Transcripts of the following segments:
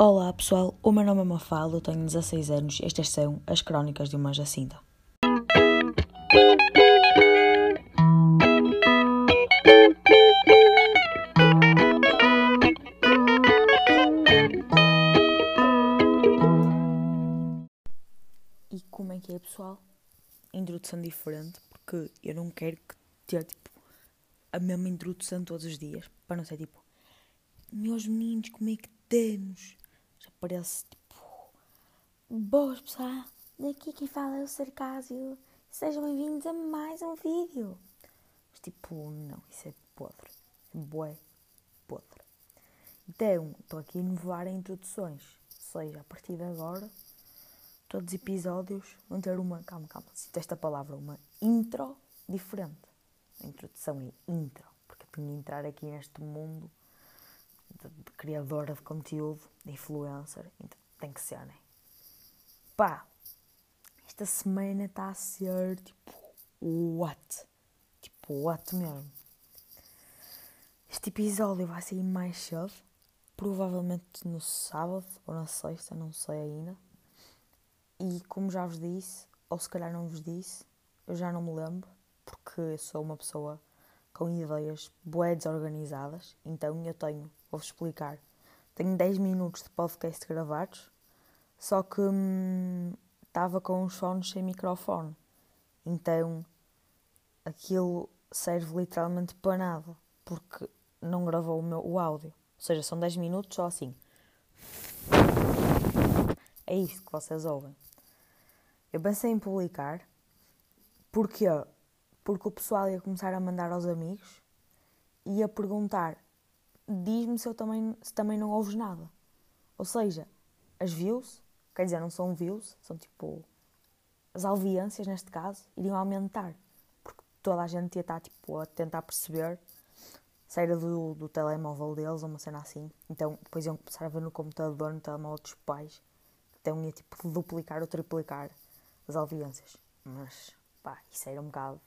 Olá pessoal, o meu nome é Mafalda, eu tenho 16 anos e estas são as Crónicas de uma Jacinta. E como é que é pessoal? Introdução diferente, porque eu não quero que ter tipo a mesma introdução todos os dias, para não ser tipo meus meninos, como é que estamos? Parece tipo boas pessoal, daqui quem fala é o Sarcásio, sejam bem-vindos a mais um vídeo. Mas tipo, não, isso é podre, é bué podre. Então, estou aqui a inovar em introduções, ou seja, a partir de agora todos os episódios vão ter uma, calma, calma, cito esta palavra, uma intro diferente. A introdução é intro, porque eu tenho de entrar aqui neste mundo de, de criadora de conteúdo, de influencer, então tem que ser, né? Pá, esta semana está a ser tipo, what? Tipo, what mesmo? Este episódio vai sair mais cedo, provavelmente no sábado ou na sexta, não sei ainda. E como já vos disse, ou se calhar não vos disse, eu já não me lembro, porque eu sou uma pessoa com ideias bué desorganizadas, então eu tenho, vou-vos explicar, tenho 10 minutos de podcast gravados, só que estava hum, com os fones sem microfone, então aquilo serve literalmente para nada, porque não gravou o, meu, o áudio, ou seja, são 10 minutos só assim. É isto que vocês ouvem. Eu pensei em publicar. Porquê? Porque o pessoal ia começar a mandar aos amigos e ia perguntar: diz-me se, eu também, se também não ouves nada. Ou seja, as views, quer dizer, não são views, são tipo. As audiências, neste caso, iriam aumentar. Porque toda a gente ia estar tipo, a tentar perceber se era do, do telemóvel deles ou uma cena assim. Então depois iam começar a ver no computador, no telemóvel dos pais. Então ia tipo duplicar ou triplicar as audiências. Mas, pá, isso era um bocado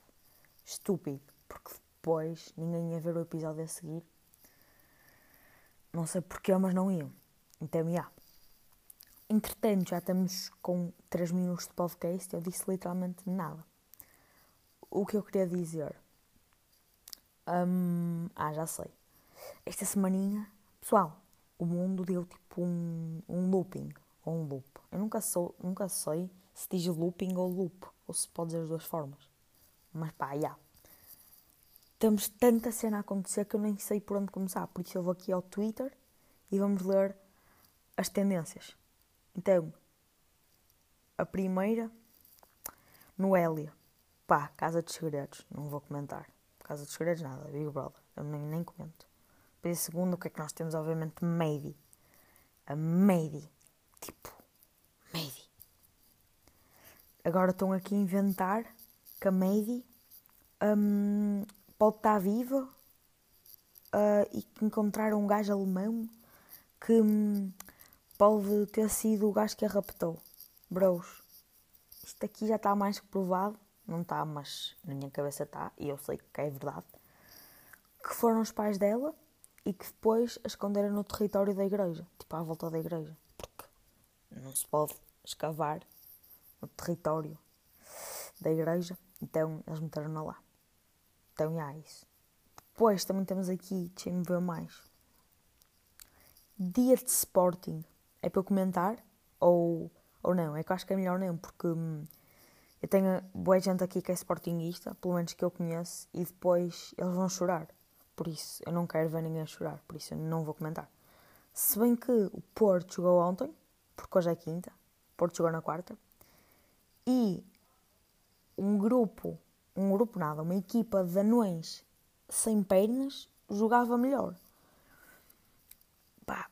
estúpido, porque depois ninguém ia ver o episódio a seguir. Não sei porquê, mas não iam. Então, já. Yeah. Entretanto, já estamos com 3 minutos de podcast, eu disse literalmente nada. O que eu queria dizer? Um, ah, já sei. Esta semaninha, pessoal, o mundo deu tipo um, um looping, ou um loop. Eu nunca, sou, nunca sei se diz looping ou loop, ou se pode dizer as duas formas. Mas pá, já. Yeah. Temos tanta cena a acontecer que eu nem sei por onde começar. Por isso eu vou aqui ao Twitter e vamos ler as tendências. Então, a primeira, Noélia. Pá, Casa dos Segredos. Não vou comentar. Casa dos Segredos, nada. Big Brother. Eu nem, nem comento. Depois a segunda, o que é que nós temos? Obviamente, Mady. A Mady. Tipo, Mady agora estão aqui a inventar que a Mady um, pode estar viva uh, e que encontraram um gajo alemão que um, pode ter sido o gajo que a raptou. Bros, isto aqui já está mais que provado, não está, mas na minha cabeça está, e eu sei que é verdade, que foram os pais dela e que depois a esconderam no território da igreja, tipo à volta da igreja, porque não se pode escavar no território da igreja, então eles meteram-na lá. Então, isso. Depois também temos aqui, deixem-me ver mais. Dia de Sporting. É para eu comentar? Ou, ou não? É que eu acho que é melhor não, porque hum, eu tenho boa gente aqui que é Sportingista, pelo menos que eu conheço, e depois eles vão chorar. Por isso, eu não quero ver ninguém chorar, por isso eu não vou comentar. Se bem que o Porto jogou ontem, porque hoje é quinta, o Porto jogou na quarta, e um grupo, um grupo nada, uma equipa de anões sem pernas jogava melhor. Pá,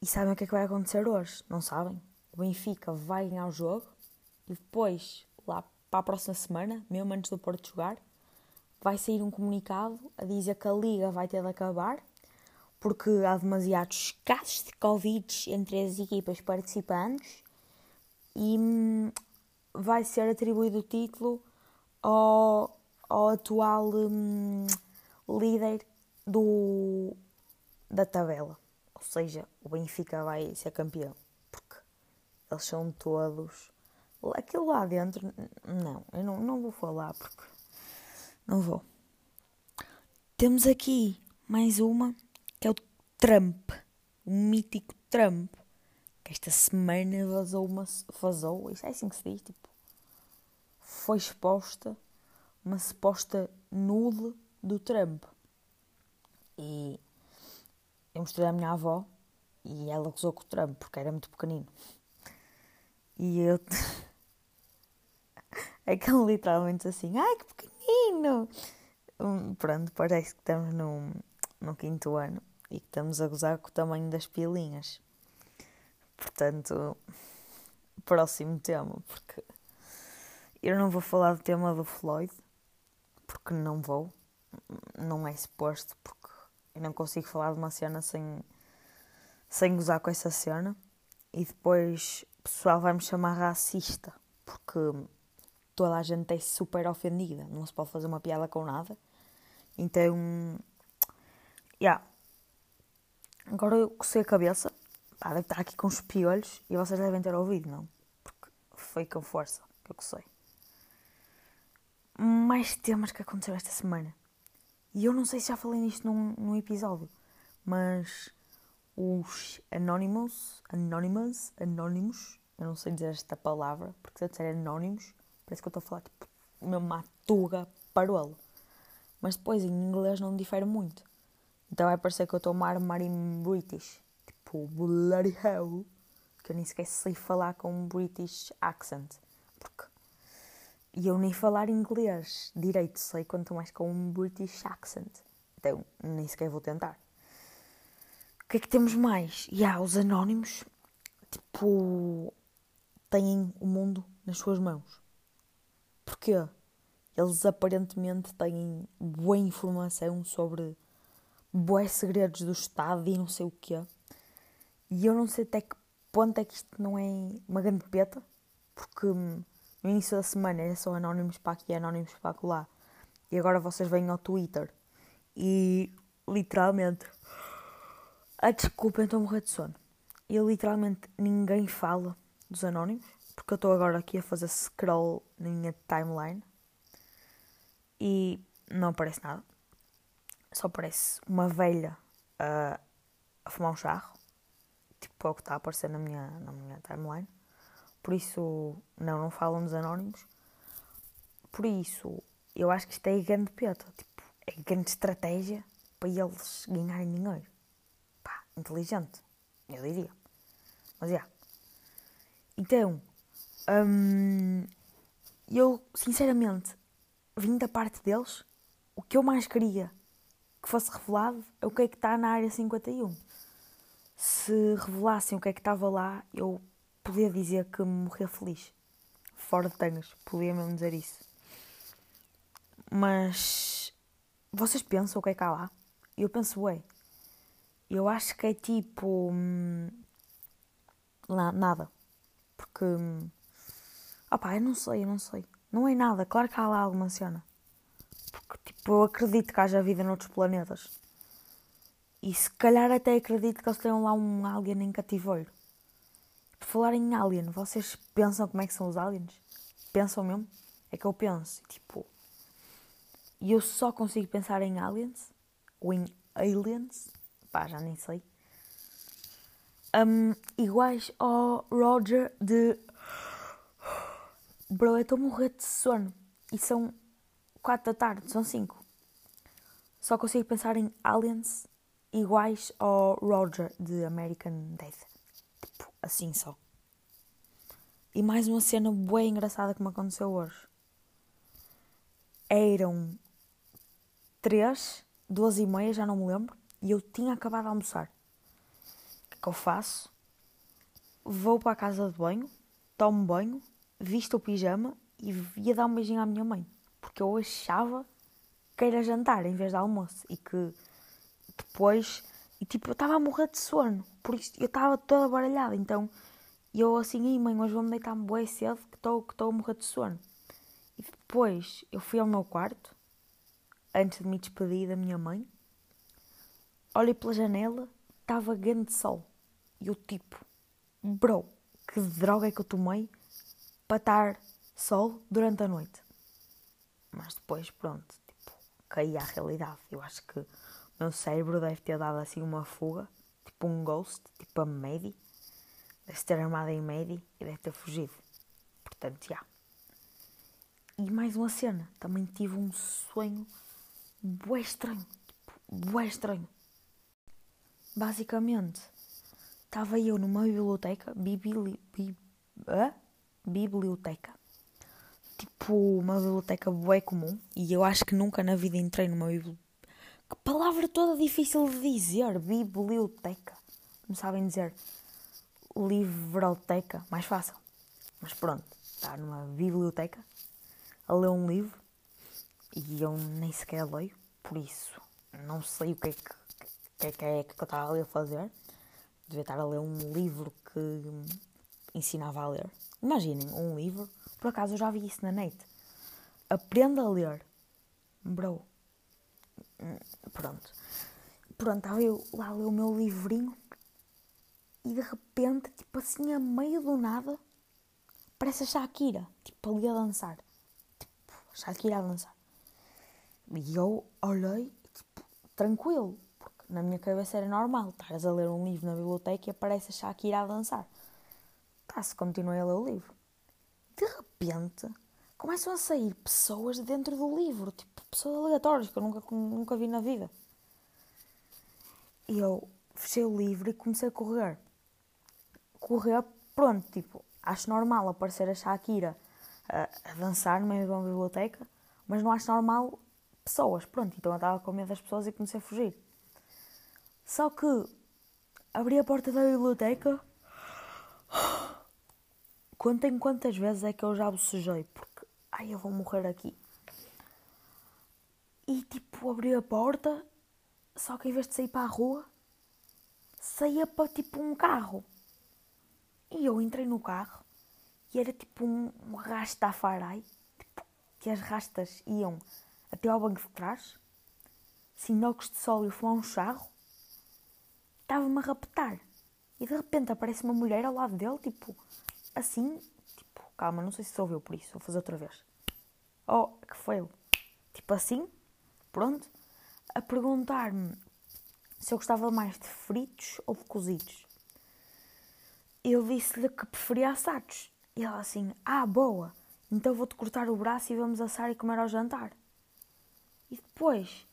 e sabem o que é que vai acontecer hoje? Não sabem? O Benfica vai ganhar o jogo e depois, lá para a próxima semana, mesmo antes do Porto jogar, vai sair um comunicado a dizer que a Liga vai ter de acabar porque há demasiados casos de Covid entre as equipas participantes e hum, vai ser atribuído o título ao, ao atual hum, líder do, da tabela. Ou seja, o Benfica vai ser campeão. Porque eles são todos. Aquilo lá dentro, não, eu não, não vou falar porque. Não vou. Temos aqui mais uma que é o Trump, o mítico Trump, que esta semana vazou uma. Vazou, isso é assim que se diz, tipo. Foi exposta uma suposta nude do Trump. E eu mostrei à minha avó e ela gozou com o Trump porque era muito pequenino. E eu. Aquele literalmente assim, ai que pequenino! Hum, pronto, parece que estamos no, no quinto ano e que estamos a gozar com o tamanho das pilinhas. Portanto, próximo tema, porque eu não vou falar do tema do Floyd, porque não vou, não é suposto, porque eu não consigo falar de uma cena sem, sem gozar com essa cena. E depois o pessoal vai me chamar racista, porque toda a gente é super ofendida, não se pode fazer uma piada com nada. Então, yeah. Agora eu cocei a cabeça, pá, deve estar aqui com os piolhos e vocês devem ter ouvido, não? Porque foi com força que eu cocei. Mais temas que aconteceram esta semana. E eu não sei se já falei nisto num, num episódio, mas os Anonymous, Anonymous, Anonymous, eu não sei dizer esta palavra, porque se eu disser Anonymous, parece que eu estou a falar tipo uma matuga parolo. Mas depois em inglês não difere muito. Então vai parecer que eu estou a armar em British, tipo bloody hell, que eu nem sequer sei falar com um British accent, porque e eu nem falar inglês direito sei, quanto mais com um British accent. Então, nem sequer vou tentar. O que é que temos mais? E há os anónimos, tipo, têm o mundo nas suas mãos. Porquê? Eles aparentemente têm boa informação sobre boas segredos do Estado e não sei o quê. E eu não sei até que ponto é que isto não é uma grande peta, porque no início da semana era só anónimos para aqui, anónimos para lá. E agora vocês vêm ao Twitter e literalmente. A desculpa, a morrer de sono. E literalmente ninguém fala dos anónimos, porque eu estou agora aqui a fazer scroll na minha timeline e não aparece nada. Só aparece uma velha a, a fumar um charro, tipo é o que está a aparecer na minha, na minha timeline. Por isso, não, não falam dos anónimos. Por isso, eu acho que isto é grande peta. Tipo, é grande estratégia para eles ganharem dinheiro. Pá, inteligente, eu diria. Mas, é. Então, hum, eu, sinceramente, vindo da parte deles, o que eu mais queria que fosse revelado é o que é que está na área 51. Se revelassem o que é que estava lá, eu podia dizer que morria feliz. Fora de tangas, podia mesmo dizer isso. Mas vocês pensam o que é que há lá? Eu penso, ué, eu acho que é tipo. Hum, lá, nada. Porque. Hum, opá, eu não sei, eu não sei. Não é nada, claro que há lá alguma cena. Porque, tipo, eu acredito que haja vida noutros planetas. E se calhar até acredito que eles tenham lá um alien em cativeiro. Por falar em alien, vocês pensam como é que são os aliens? Pensam mesmo? É que eu penso, tipo. E eu só consigo pensar em aliens ou em aliens, pá, já nem sei. Um, iguais ao Roger de. Bro, eu estou a morrer de sono. E são 4 da tarde, são 5. Só consigo pensar em aliens iguais ao Roger de American Dad assim só. E mais uma cena bem engraçada que me aconteceu hoje. Eram três, duas e meia, já não me lembro, e eu tinha acabado de almoçar. O que, que eu faço? Vou para a casa de banho, tomo banho, visto o pijama e ia dar um beijinho à minha mãe. Porque eu achava que era jantar em vez de almoço e que depois e tipo, eu estava a morrer de sono. Por isso, eu estava toda baralhada. Então, eu assim, Ei, mãe, hoje vou-me deitar-me bem cedo que estou que a morrer de sono. E depois, eu fui ao meu quarto, antes de me despedir da minha mãe. Olhei pela janela estava grande sol. E eu tipo, bro, que droga é que eu tomei para estar sol durante a noite? Mas depois, pronto, tipo, caí à realidade. Eu acho que meu cérebro deve ter dado assim uma fuga, tipo um ghost, tipo a Maddie. Deve ter armado em Maddie e deve ter fugido. Portanto, já. E mais uma cena, também tive um sonho bué estranho. Tipo, bué estranho. Basicamente, estava eu numa biblioteca, bibli, bib, ah? biblioteca, tipo uma biblioteca bué comum, e eu acho que nunca na vida entrei numa biblioteca. Que palavra toda difícil de dizer, biblioteca. Não sabem dizer livroteca, mais fácil. Mas pronto, está numa biblioteca a ler um livro e eu nem sequer leio, por isso não sei o que é que, que, que, é que eu estava ali a fazer. Devia estar a ler um livro que ensinava a ler. Imaginem, um livro, por acaso eu já vi isso na net. Aprenda a ler. Bro. Pronto. Pronto, estava eu lá a ler o meu livrinho e de repente, tipo assim, a meio do nada, parece a Shakira, tipo ali a dançar. Tipo, a Shakira a dançar. E eu olhei, tipo, tranquilo, porque na minha cabeça era normal. Estás a ler um livro na biblioteca e aparece a Shakira a dançar. Tá-se, continuei a ler o livro. De repente, começam a sair pessoas dentro do livro, tipo, pessoas aleatórias que eu nunca, nunca vi na vida. E eu fechei o livro e comecei a correr. Correr, pronto, tipo, acho normal aparecer a Shakira a, a dançar no meio de uma biblioteca, mas não acho normal pessoas. Pronto, então eu estava com medo das pessoas e comecei a fugir. Só que abri a porta da biblioteca. Contem quantas vezes é que eu já bocejei, porque ai eu vou morrer aqui. E tipo, abri a porta, só que em vez de sair para a rua, saía para tipo um carro. E eu entrei no carro e era tipo um, um rastafarai, tipo, que as rastas iam até ao banco de trás, sinocos de sol e fumar um charro, estava-me a raptar. E de repente aparece uma mulher ao lado dele, tipo, assim, calma, não sei se se ouviu por isso, vou fazer outra vez. Oh, que foi Tipo assim, pronto, a perguntar-me se eu gostava mais de fritos ou de cozidos. Eu disse-lhe que preferia assados. E ela assim, ah, boa, então vou-te cortar o braço e vamos assar e comer ao jantar. E depois,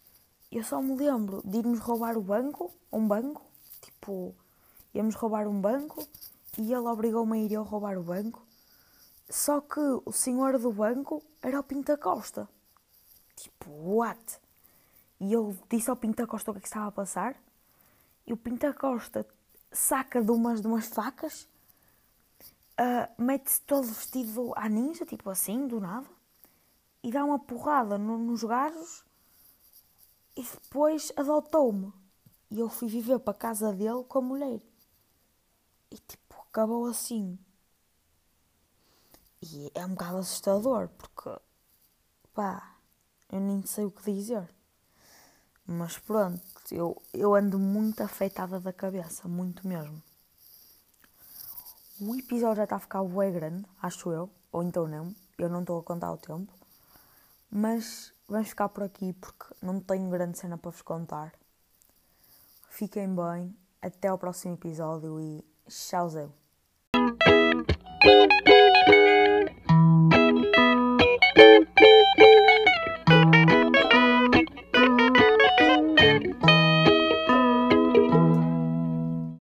eu só me lembro de irmos roubar o banco, um banco, tipo, íamos roubar um banco e ele obrigou-me a ir eu roubar o banco. Só que o senhor do banco era o Pinta Costa. Tipo, what? E eu disse ao Pinta Costa o que, é que estava a passar. E o Pinta Costa saca de umas, de umas facas, uh, mete-se todo vestido à ninja, tipo assim, do nada e dá uma porrada no, nos gajos e depois adotou-me. E eu fui viver para a casa dele com a mulher. E tipo, acabou assim. E é um bocado assustador porque pá, eu nem sei o que dizer. Mas pronto, eu, eu ando muito afetada da cabeça, muito mesmo. O episódio já está a ficar bem grande, acho eu, ou então não, eu não estou a contar o tempo. Mas vamos ficar por aqui porque não tenho grande cena para vos contar. Fiquem bem, até ao próximo episódio e tchauzão!